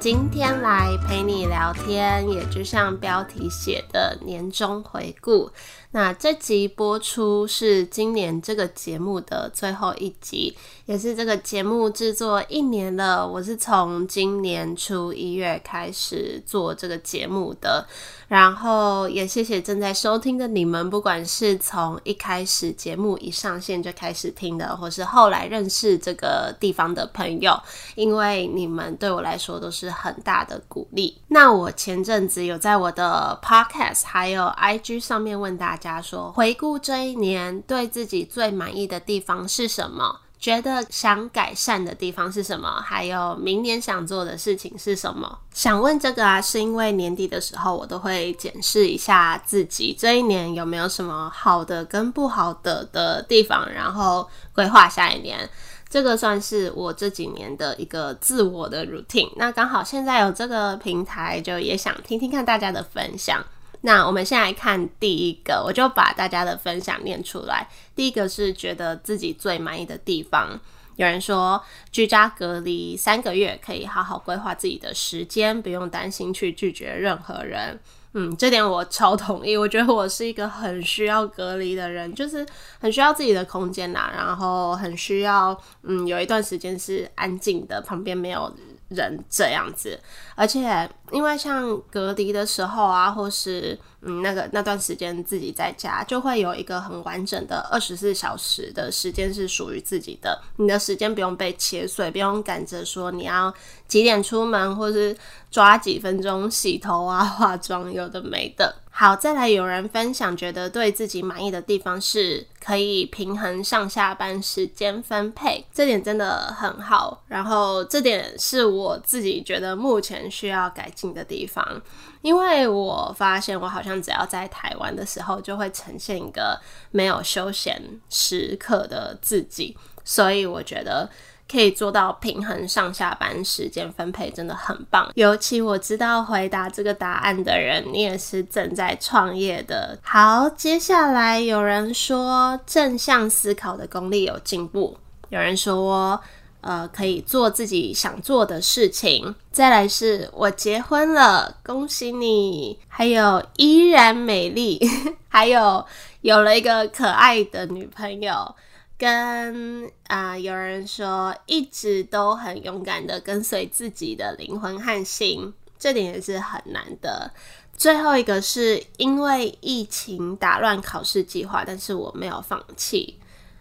今天来陪你聊天，也就像标题写的年终回顾。那这集播出是今年这个节目的最后一集，也是这个节目制作一年了。我是从今年初一月开始做这个节目的，然后也谢谢正在收听的你们，不管是从一开始节目一上线就开始听的，或是后来认识这个地方的朋友，因为你们对我来说都是很大的鼓励。那我前阵子有在我的 Podcast 还有 IG 上面问大家。说，回顾这一年，对自己最满意的地方是什么？觉得想改善的地方是什么？还有明年想做的事情是什么？想问这个啊，是因为年底的时候，我都会检视一下自己这一年有没有什么好的跟不好的的地方，然后规划下一年。这个算是我这几年的一个自我的 routine。那刚好现在有这个平台，就也想听听看大家的分享。那我们先来看第一个，我就把大家的分享念出来。第一个是觉得自己最满意的地方，有人说居家隔离三个月，可以好好规划自己的时间，不用担心去拒绝任何人。嗯，这点我超同意。我觉得我是一个很需要隔离的人，就是很需要自己的空间呐，然后很需要嗯有一段时间是安静的，旁边没有人这样子，而且因为像隔离的时候啊，或是嗯那个那段时间自己在家，就会有一个很完整的二十四小时的时间是属于自己的，你的时间不用被切碎，不用赶着说你要几点出门，或是抓几分钟洗头啊、化妆，有的没的。好，再来有人分享，觉得对自己满意的地方是可以平衡上下班时间分配，这点真的很好。然后这点是我自己觉得目前需要改进的地方，因为我发现我好像只要在台湾的时候，就会呈现一个没有休闲时刻的自己，所以我觉得。可以做到平衡上下班时间分配，真的很棒。尤其我知道回答这个答案的人，你也是正在创业的。好，接下来有人说正向思考的功力有进步，有人说呃可以做自己想做的事情。再来是我结婚了，恭喜你！还有依然美丽，还有有了一个可爱的女朋友。跟啊、有人说一直都很勇敢的跟随自己的灵魂和心，这点也是很难的。最后一个是因为疫情打乱考试计划，但是我没有放弃，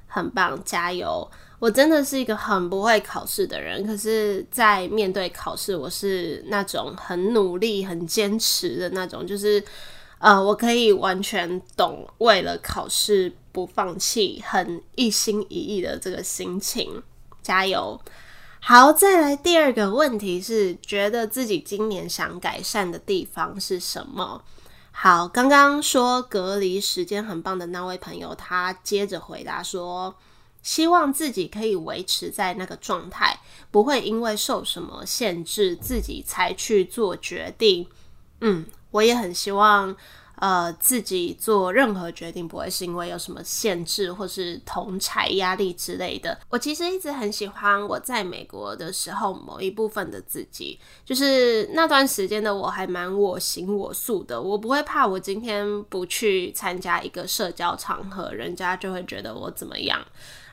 很棒，加油！我真的是一个很不会考试的人，可是，在面对考试，我是那种很努力、很坚持的那种，就是呃，我可以完全懂为了考试。不放弃，很一心一意的这个心情，加油！好，再来第二个问题是，觉得自己今年想改善的地方是什么？好，刚刚说隔离时间很棒的那位朋友，他接着回答说，希望自己可以维持在那个状态，不会因为受什么限制自己才去做决定。嗯，我也很希望。呃，自己做任何决定不会是因为有什么限制或是同侪压力之类的。我其实一直很喜欢我在美国的时候某一部分的自己，就是那段时间的我还蛮我行我素的。我不会怕我今天不去参加一个社交场合，人家就会觉得我怎么样。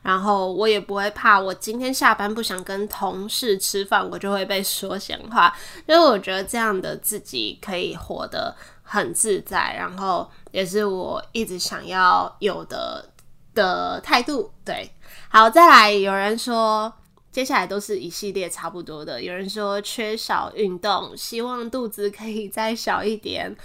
然后我也不会怕我今天下班不想跟同事吃饭，我就会被说闲话。因为我觉得这样的自己可以活得很自在，然后也是我一直想要有的的态度。对，好，再来，有人说接下来都是一系列差不多的。有人说缺少运动，希望肚子可以再小一点，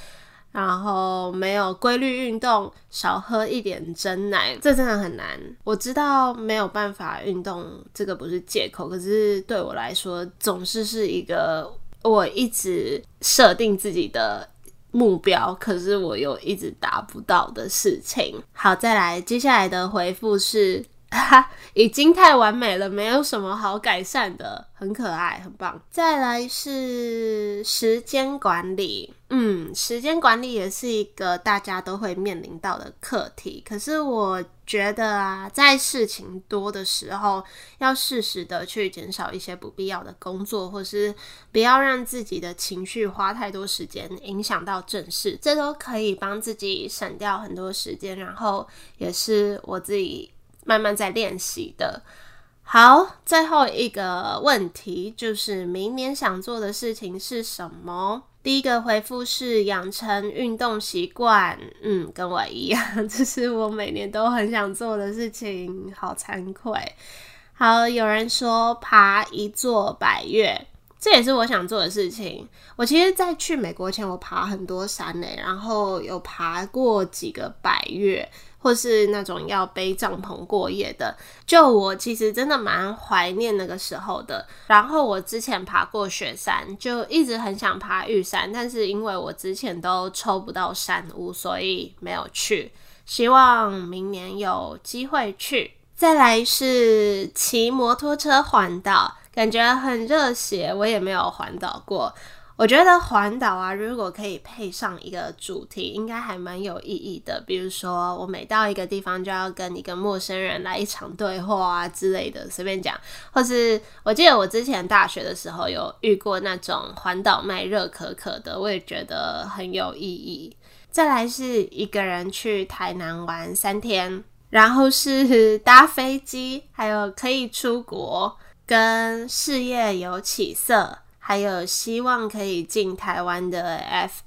然后没有规律运动，少喝一点真奶，这真的很难。我知道没有办法运动，这个不是借口，可是对我来说，总是是一个我一直设定自己的。目标，可是我又一直达不到的事情。好，再来，接下来的回复是哈，已经太完美了，没有什么好改善的，很可爱，很棒。再来是时间管理，嗯，时间管理也是一个大家都会面临到的课题。可是我觉得啊，在事情多的时候，要适时的去减少一些不必要的工作，或是不要让自己的情绪花太多时间影响到正事，这都可以帮自己省掉很多时间。然后也是我自己。慢慢在练习的。好，最后一个问题就是明年想做的事情是什么？第一个回复是养成运动习惯，嗯，跟我一样，这是我每年都很想做的事情，好惭愧。好，有人说爬一座百岳，这也是我想做的事情。我其实，在去美国前，我爬很多山呢，然后有爬过几个百岳。或是那种要背帐篷过夜的，就我其实真的蛮怀念那个时候的。然后我之前爬过雪山，就一直很想爬玉山，但是因为我之前都抽不到山屋，所以没有去。希望明年有机会去。再来是骑摩托车环岛，感觉很热血，我也没有环岛过。我觉得环岛啊，如果可以配上一个主题，应该还蛮有意义的。比如说，我每到一个地方就要跟一个陌生人来一场对话啊之类的，随便讲。或是我记得我之前大学的时候有遇过那种环岛卖热可可的，我也觉得很有意义。再来是一个人去台南玩三天，然后是 搭飞机，还有可以出国，跟事业有起色。还有希望可以进台湾的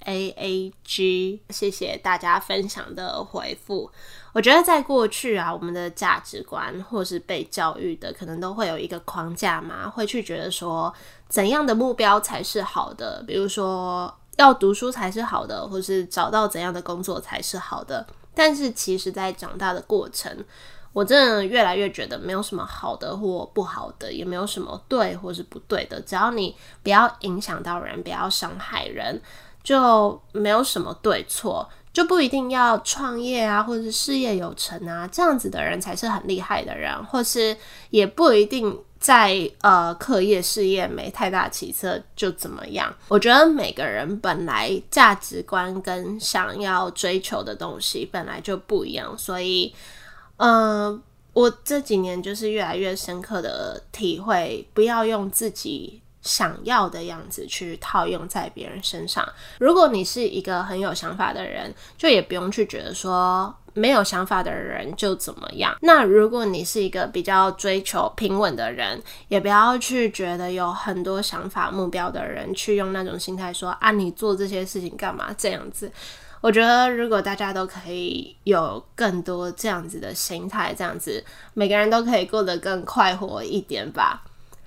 FAAG，谢谢大家分享的回复。我觉得在过去啊，我们的价值观或是被教育的，可能都会有一个框架嘛，会去觉得说怎样的目标才是好的，比如说要读书才是好的，或是找到怎样的工作才是好的。但是其实，在长大的过程，我真的越来越觉得没有什么好的或不好的，也没有什么对或是不对的。只要你不要影响到人，不要伤害人，就没有什么对错，就不一定要创业啊，或者是事业有成啊，这样子的人才是很厉害的人，或是也不一定在呃课业事业没太大起色就怎么样。我觉得每个人本来价值观跟想要追求的东西本来就不一样，所以。嗯，我这几年就是越来越深刻的体会，不要用自己想要的样子去套用在别人身上。如果你是一个很有想法的人，就也不用去觉得说没有想法的人就怎么样。那如果你是一个比较追求平稳的人，也不要去觉得有很多想法目标的人去用那种心态说啊，你做这些事情干嘛这样子。我觉得，如果大家都可以有更多这样子的心态，这样子每个人都可以过得更快活一点吧。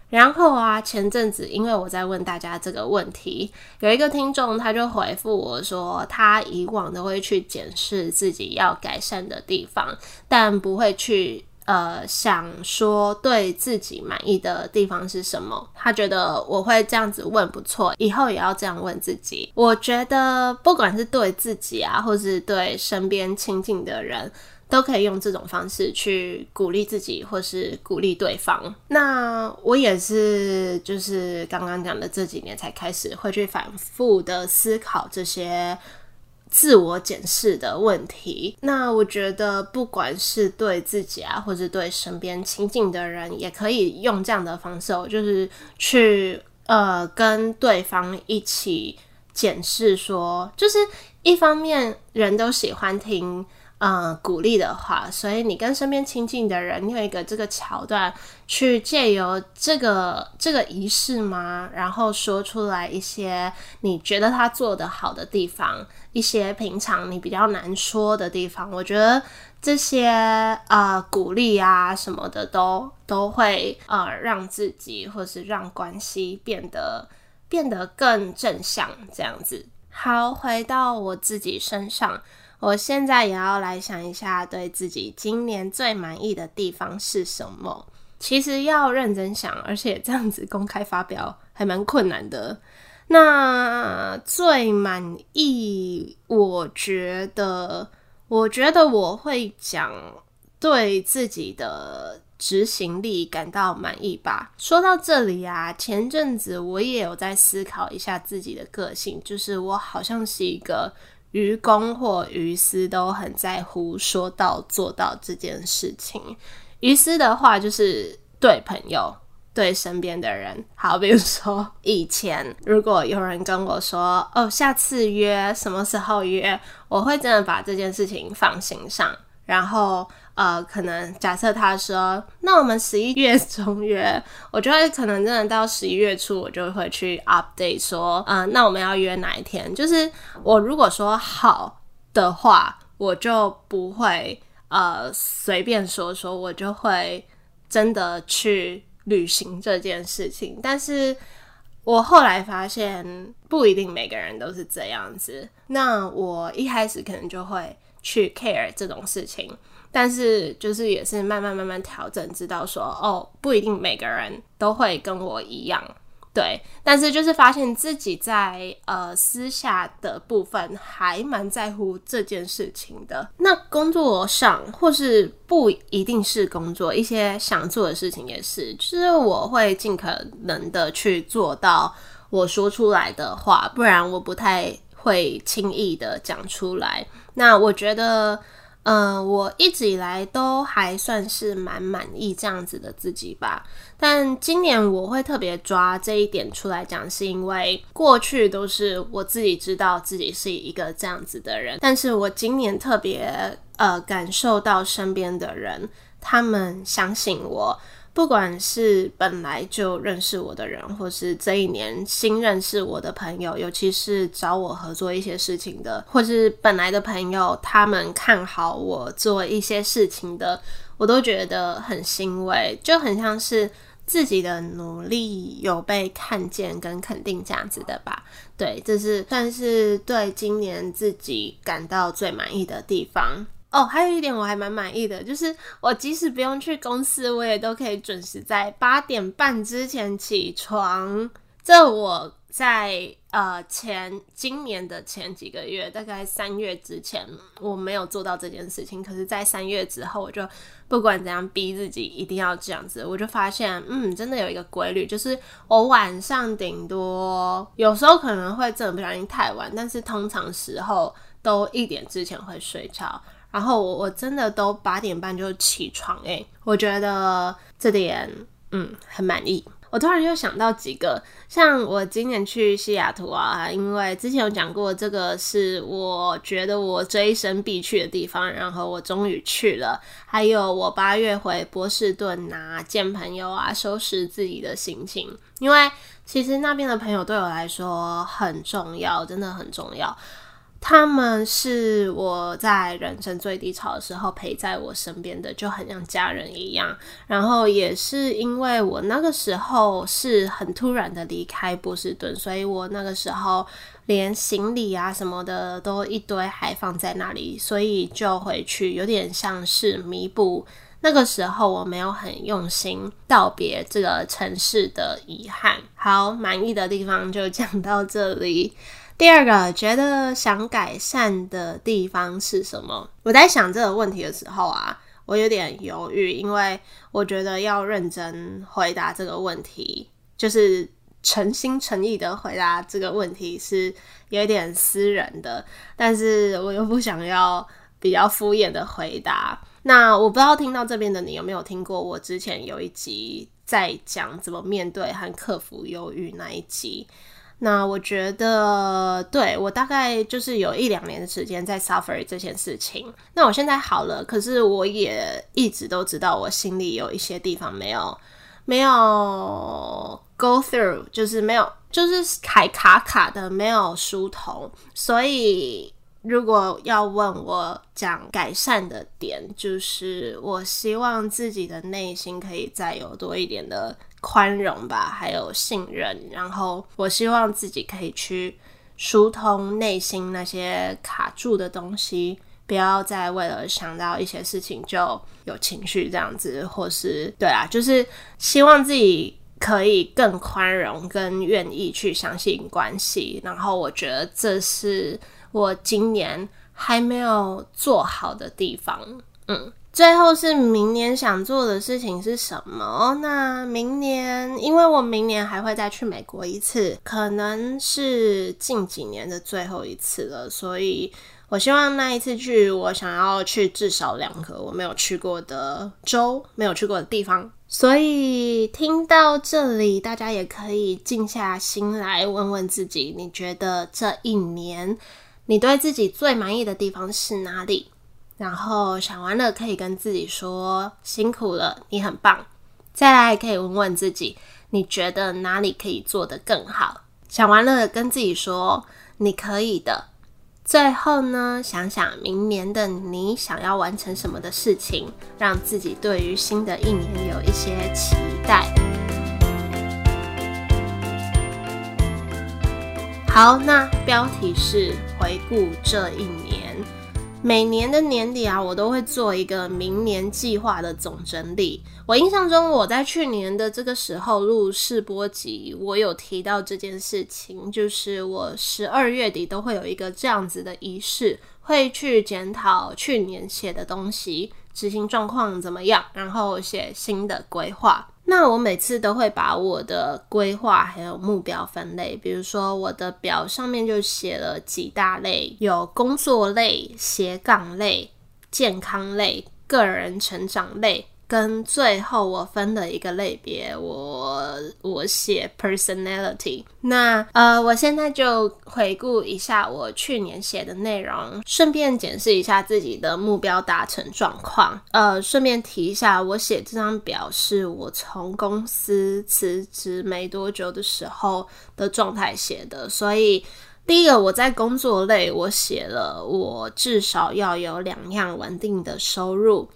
然后啊，前阵子因为我在问大家这个问题，有一个听众他就回复我说，他以往都会去检视自己要改善的地方，但不会去。呃，想说对自己满意的地方是什么？他觉得我会这样子问不错，以后也要这样问自己。我觉得不管是对自己啊，或是对身边亲近的人，都可以用这种方式去鼓励自己，或是鼓励对方。那我也是，就是刚刚讲的这几年才开始会去反复的思考这些。自我检视的问题，那我觉得不管是对自己啊，或者对身边亲近的人，也可以用这样的方式，就是去呃跟对方一起检视说，就是一方面人都喜欢听。嗯，鼓励的话，所以你跟身边亲近的人，你有一个这个桥段，去借由这个这个仪式吗？然后说出来一些你觉得他做得好的地方，一些平常你比较难说的地方。我觉得这些呃鼓励啊什么的都都会呃让自己或是让关系变得变得更正向这样子。好，回到我自己身上。我现在也要来想一下，对自己今年最满意的地方是什么？其实要认真想，而且这样子公开发表还蛮困难的。那最满意，我觉得，我觉得我会讲对自己的执行力感到满意吧。说到这里啊，前阵子我也有在思考一下自己的个性，就是我好像是一个于公或于私都很在乎说到做到这件事情。于私的话，就是对朋友。对身边的人，好，比如说以前如果有人跟我说，哦，下次约什么时候约，我会真的把这件事情放心上。然后，呃，可能假设他说，那我们十一月中约，我就会可能真的到十一月初，我就会去 update 说，嗯、呃，那我们要约哪一天？就是我如果说好的话，我就不会呃随便说说，我就会真的去。旅行这件事情，但是我后来发现不一定每个人都是这样子。那我一开始可能就会去 care 这种事情，但是就是也是慢慢慢慢调整，知道说哦，不一定每个人都会跟我一样。对，但是就是发现自己在呃私下的部分还蛮在乎这件事情的。那工作上或是不一定是工作，一些想做的事情也是，就是我会尽可能的去做到我说出来的话，不然我不太会轻易的讲出来。那我觉得。嗯、呃，我一直以来都还算是蛮满意这样子的自己吧。但今年我会特别抓这一点出来讲，是因为过去都是我自己知道自己是一个这样子的人，但是我今年特别呃感受到身边的人，他们相信我。不管是本来就认识我的人，或是这一年新认识我的朋友，尤其是找我合作一些事情的，或是本来的朋友，他们看好我做一些事情的，我都觉得很欣慰，就很像是自己的努力有被看见跟肯定这样子的吧。对，这是算是对今年自己感到最满意的地方。哦，还有一点我还蛮满意的，就是我即使不用去公司，我也都可以准时在八点半之前起床。这我在呃前今年的前几个月，大概三月之前，我没有做到这件事情。可是，在三月之后，我就不管怎样逼自己一定要这样子，我就发现，嗯，真的有一个规律，就是我晚上顶多有时候可能会真的不小心太晚，但是通常时候都一点之前会睡觉。然后我我真的都八点半就起床诶，我觉得这点嗯很满意。我突然又想到几个，像我今年去西雅图啊，因为之前有讲过，这个是我觉得我这一生必去的地方，然后我终于去了。还有我八月回波士顿啊，见朋友啊，收拾自己的心情，因为其实那边的朋友对我来说很重要，真的很重要。他们是我在人生最低潮的时候陪在我身边的，就很像家人一样。然后也是因为我那个时候是很突然的离开波士顿，所以我那个时候连行李啊什么的都一堆还放在那里，所以就回去，有点像是弥补那个时候我没有很用心道别这个城市的遗憾。好，满意的地方就讲到这里。第二个觉得想改善的地方是什么？我在想这个问题的时候啊，我有点犹豫，因为我觉得要认真回答这个问题，就是诚心诚意的回答这个问题是有一点私人的，但是我又不想要比较敷衍的回答。那我不知道听到这边的你有没有听过我之前有一集在讲怎么面对和克服忧郁那一集。那我觉得，对，我大概就是有一两年的时间在 suffer 这件事情。那我现在好了，可是我也一直都知道我心里有一些地方没有没有 go through，就是没有，就是还卡卡的，没有疏通。所以如果要问我讲改善的点，就是我希望自己的内心可以再有多一点的。宽容吧，还有信任，然后我希望自己可以去疏通内心那些卡住的东西，不要再为了想到一些事情就有情绪这样子，或是对啊，就是希望自己可以更宽容，跟愿意去相信关系。然后我觉得这是我今年还没有做好的地方，嗯。最后是明年想做的事情是什么？那明年，因为我明年还会再去美国一次，可能是近几年的最后一次了，所以我希望那一次去，我想要去至少两个我没有去过的州，没有去过的地方。所以听到这里，大家也可以静下心来问问自己：你觉得这一年你对自己最满意的地方是哪里？然后想完了，可以跟自己说辛苦了，你很棒。再来可以问问自己：你觉得哪里可以做得更好？想完了，跟自己说你可以的。最后呢，想想明年的你想要完成什么的事情，让自己对于新的一年有一些期待。好，那标题是回顾这一年。每年的年底啊，我都会做一个明年计划的总整理。我印象中，我在去年的这个时候录试播集，我有提到这件事情，就是我十二月底都会有一个这样子的仪式，会去检讨去年写的东西，执行状况怎么样，然后写新的规划。那我每次都会把我的规划还有目标分类，比如说我的表上面就写了几大类，有工作类、斜杠类、健康类、个人成长类。跟最后我分的一个类别，我我写 personality。那呃，我现在就回顾一下我去年写的内容，顺便检视一下自己的目标达成状况。呃，顺便提一下，我写这张表是我从公司辞职没多久的时候的状态写的。所以第一个我在工作类，我写了我至少要有两样稳定的收入。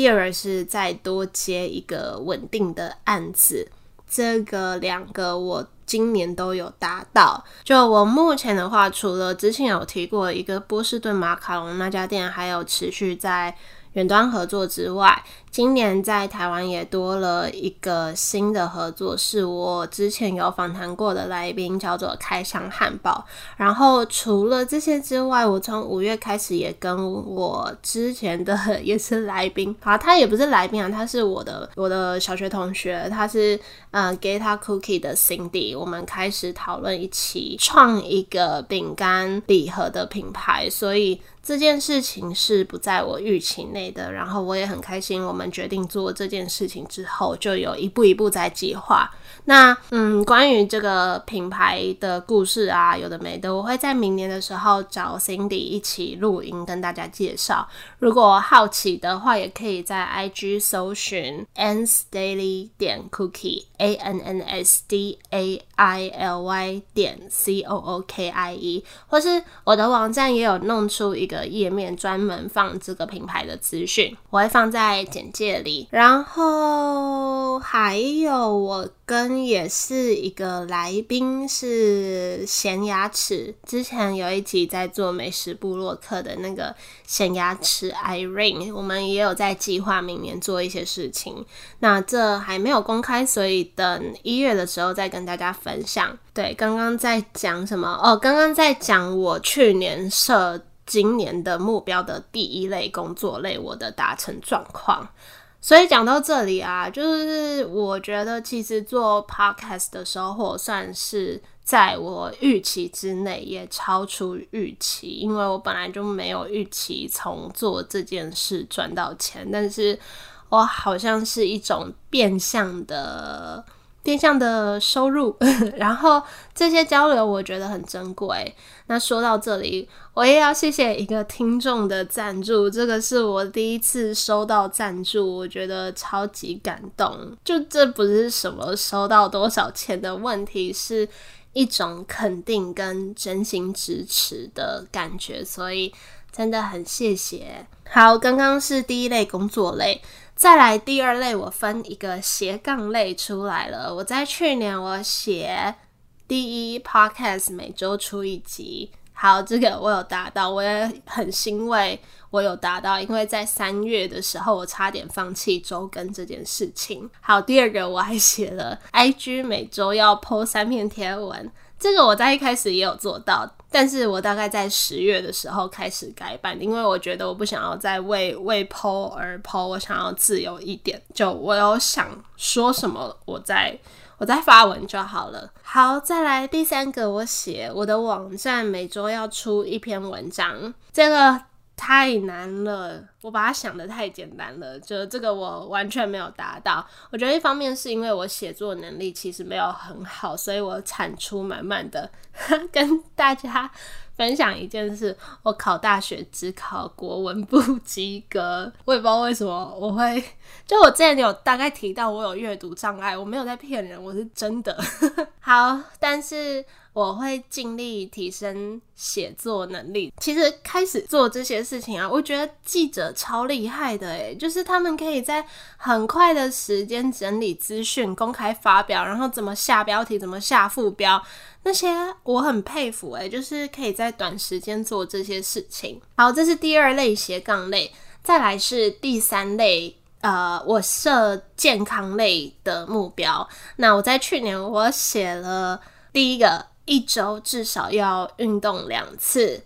第二是再多接一个稳定的案子，这个两个我今年都有达到。就我目前的话，除了之前有提过一个波士顿马卡龙那家店，还有持续在远端合作之外，今年在台湾也多了一个新的合作，是我之前有访谈过的来宾，叫做开箱汉堡。然后除了这些之外，我从五月开始也跟我之前的 也是来宾，好，他也不是来宾啊，他是我的我的小学同学，他是呃 Geta Cookie 的 Cindy，我们开始讨论一起创一个饼干礼盒的品牌，所以。这件事情是不在我预期内的，然后我也很开心。我们我们决定做这件事情之后，就有一步一步在计划。那嗯，关于这个品牌的故事啊，有的没的，我会在明年的时候找 Cindy 一起录音跟大家介绍。如果好奇的话，也可以在 IG 搜寻 Ann's Daily 点 Cookie A N N S D A I L Y 点 C O O K I E，或是我的网站也有弄出一个页面，专门放这个品牌的资讯，我会放在简介里。然后还有我跟也是一个来宾是咸牙齿，之前有一集在做美食部落客的那个咸牙齿 Irene，我们也有在计划明年做一些事情。那这还没有公开，所以等一月的时候再跟大家分享。对，刚刚在讲什么？哦，刚刚在讲我去年设今年的目标的第一类工作类，我的达成状况。所以讲到这里啊，就是我觉得其实做 podcast 的收获算是在我预期之内，也超出预期，因为我本来就没有预期从做这件事赚到钱，但是。我好像是一种变相的、变相的收入，然后这些交流我觉得很珍贵。那说到这里，我也要谢谢一个听众的赞助，这个是我第一次收到赞助，我觉得超级感动。就这不是什么收到多少钱的问题，是一种肯定跟真心支持的感觉，所以真的很谢谢。好，刚刚是第一类工作类。再来第二类，我分一个斜杠类出来了。我在去年我写第一 podcast 每周出一集，好，这个我有达到，我也很欣慰我有达到，因为在三月的时候我差点放弃周更这件事情。好，第二个我还写了 IG 每周要 po 三篇贴文，这个我在一开始也有做到。但是我大概在十月的时候开始改版，因为我觉得我不想要再为为 po 而 po，我想要自由一点。就我有想说什么，我在我在发文就好了。好，再来第三个，我写我的网站每周要出一篇文章，这个。太难了，我把它想得太简单了，就这个我完全没有达到。我觉得一方面是因为我写作能力其实没有很好，所以我产出满满的。跟大家分享一件事，我考大学只考国文不及格，我也不知道为什么我会。就我之前有大概提到我有阅读障碍，我没有在骗人，我是真的。好，但是。我会尽力提升写作能力。其实开始做这些事情啊，我觉得记者超厉害的诶，就是他们可以在很快的时间整理资讯、公开发表，然后怎么下标题、怎么下副标，那些我很佩服诶，就是可以在短时间做这些事情。好，这是第二类斜杠类，再来是第三类，呃，我设健康类的目标。那我在去年我写了第一个。一周至少要运动两次，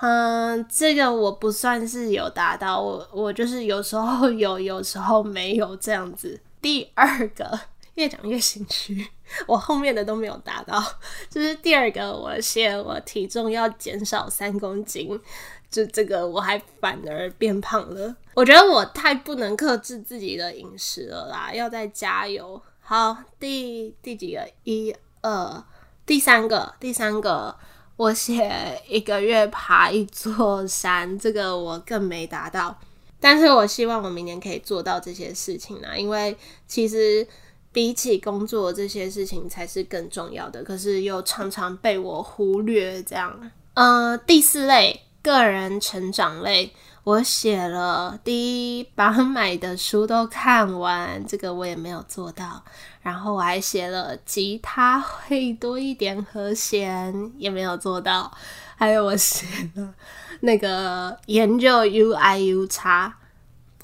嗯，这个我不算是有达到，我我就是有时候 有，有时候没有这样子。第二个越讲越心虚，我后面的都没有达到，就是第二个我写我体重要减少三公斤，就这个我还反而变胖了。我觉得我太不能克制自己的饮食了啦，要再加油。好，第第几个？一二。第三个，第三个，我写一个月爬一座山，这个我更没达到。但是我希望我明年可以做到这些事情啦，因为其实比起工作这些事情才是更重要的，可是又常常被我忽略。这样，呃，第四类，个人成长类。我写了第一，把买的书都看完，这个我也没有做到。然后我还写了吉他会多一点和弦，也没有做到。还有我写了那个研究 UIUX，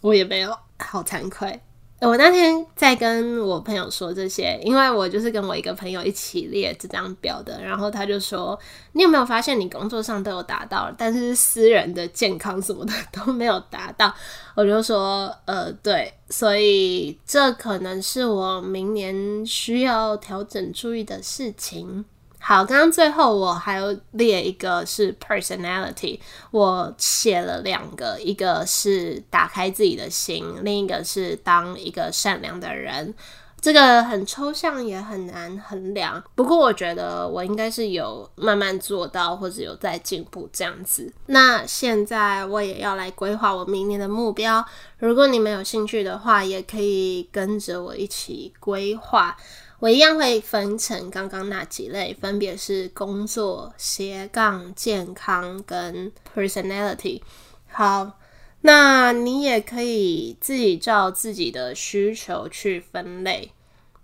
我也没有，好惭愧。我那天在跟我朋友说这些，因为我就是跟我一个朋友一起列这张表的，然后他就说：“你有没有发现你工作上都有达到，但是私人的健康什么的都没有达到？”我就说：“呃，对，所以这可能是我明年需要调整注意的事情。”好，刚刚最后我还有列一个是 personality，我写了两个，一个是打开自己的心，另一个是当一个善良的人。这个很抽象，也很难衡量。不过我觉得我应该是有慢慢做到，或者有在进步这样子。那现在我也要来规划我明年的目标。如果你们有兴趣的话，也可以跟着我一起规划。我一样会分成刚刚那几类，分别是工作、斜杠、健康跟 personality。好，那你也可以自己照自己的需求去分类，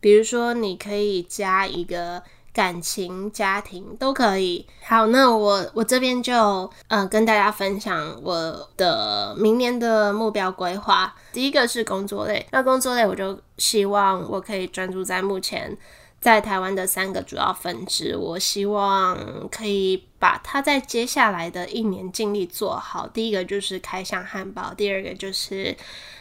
比如说你可以加一个。感情、家庭都可以。好，那我我这边就呃跟大家分享我的明年的目标规划。第一个是工作类，那工作类我就希望我可以专注在目前在台湾的三个主要分支。我希望可以把它在接下来的一年尽力做好。第一个就是开箱汉堡，第二个就是。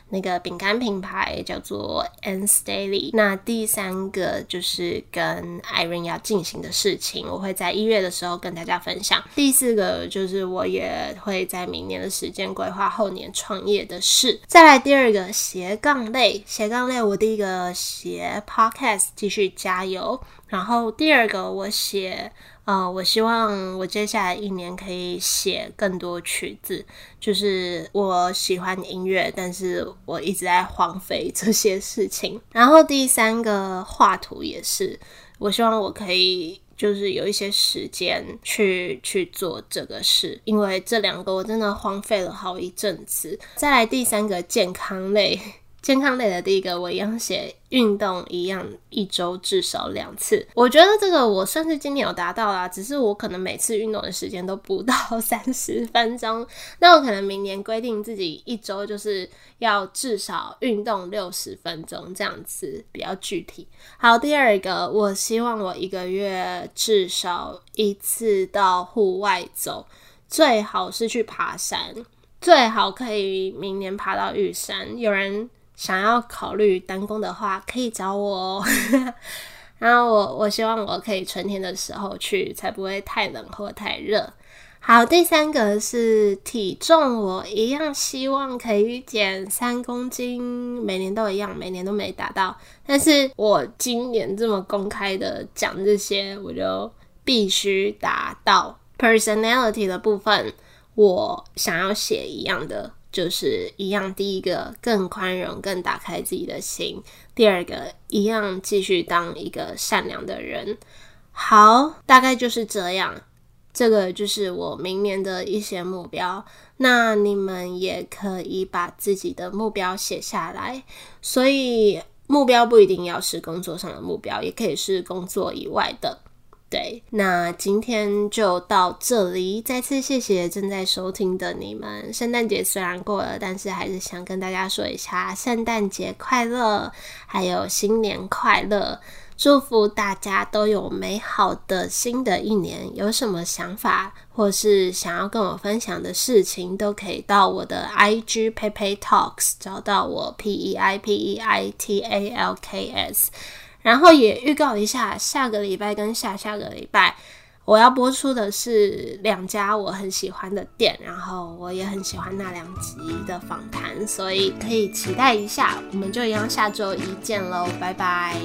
那个饼干品牌叫做 Ans Daily，那第三个就是跟 Irene 要进行的事情，我会在一月的时候跟大家分享。第四个就是我也会在明年的时间规划后年创业的事。再来第二个斜杠类，斜杠类我第一个写 Podcast 继续加油，然后第二个我写。呃，我希望我接下来一年可以写更多曲子。就是我喜欢音乐，但是我一直在荒废这些事情。然后第三个画图也是，我希望我可以就是有一些时间去去做这个事，因为这两个我真的荒废了好一阵子。再来第三个健康类。健康类的第一个，我一样写运动，一样一周至少两次。我觉得这个我算是今年有达到啦，只是我可能每次运动的时间都不到三十分钟。那我可能明年规定自己一周就是要至少运动六十分钟，这样子比较具体。好，第二个，我希望我一个月至少一次到户外走，最好是去爬山，最好可以明年爬到玉山。有人。想要考虑单攻的话，可以找我哦。然后我我希望我可以春天的时候去，才不会太冷或太热。好，第三个是体重，我一样希望可以减三公斤，每年都一样，每年都没达到。但是我今年这么公开的讲这些，我就必须达到。Personality 的部分，我想要写一样的。就是一样，第一个更宽容，更打开自己的心；第二个一样，继续当一个善良的人。好，大概就是这样。这个就是我明年的一些目标。那你们也可以把自己的目标写下来。所以目标不一定要是工作上的目标，也可以是工作以外的。对，那今天就到这里。再次谢谢正在收听的你们。圣诞节虽然过了，但是还是想跟大家说一下圣诞节快乐，还有新年快乐。祝福大家都有美好的新的一年。有什么想法或是想要跟我分享的事情，都可以到我的 IG Peipei Talks 找到我 P E I P E I T A L K S。然后也预告一下，下个礼拜跟下下个礼拜我要播出的是两家我很喜欢的店，然后我也很喜欢那两集的访谈，所以可以期待一下。我们就一样下周一见喽，拜拜。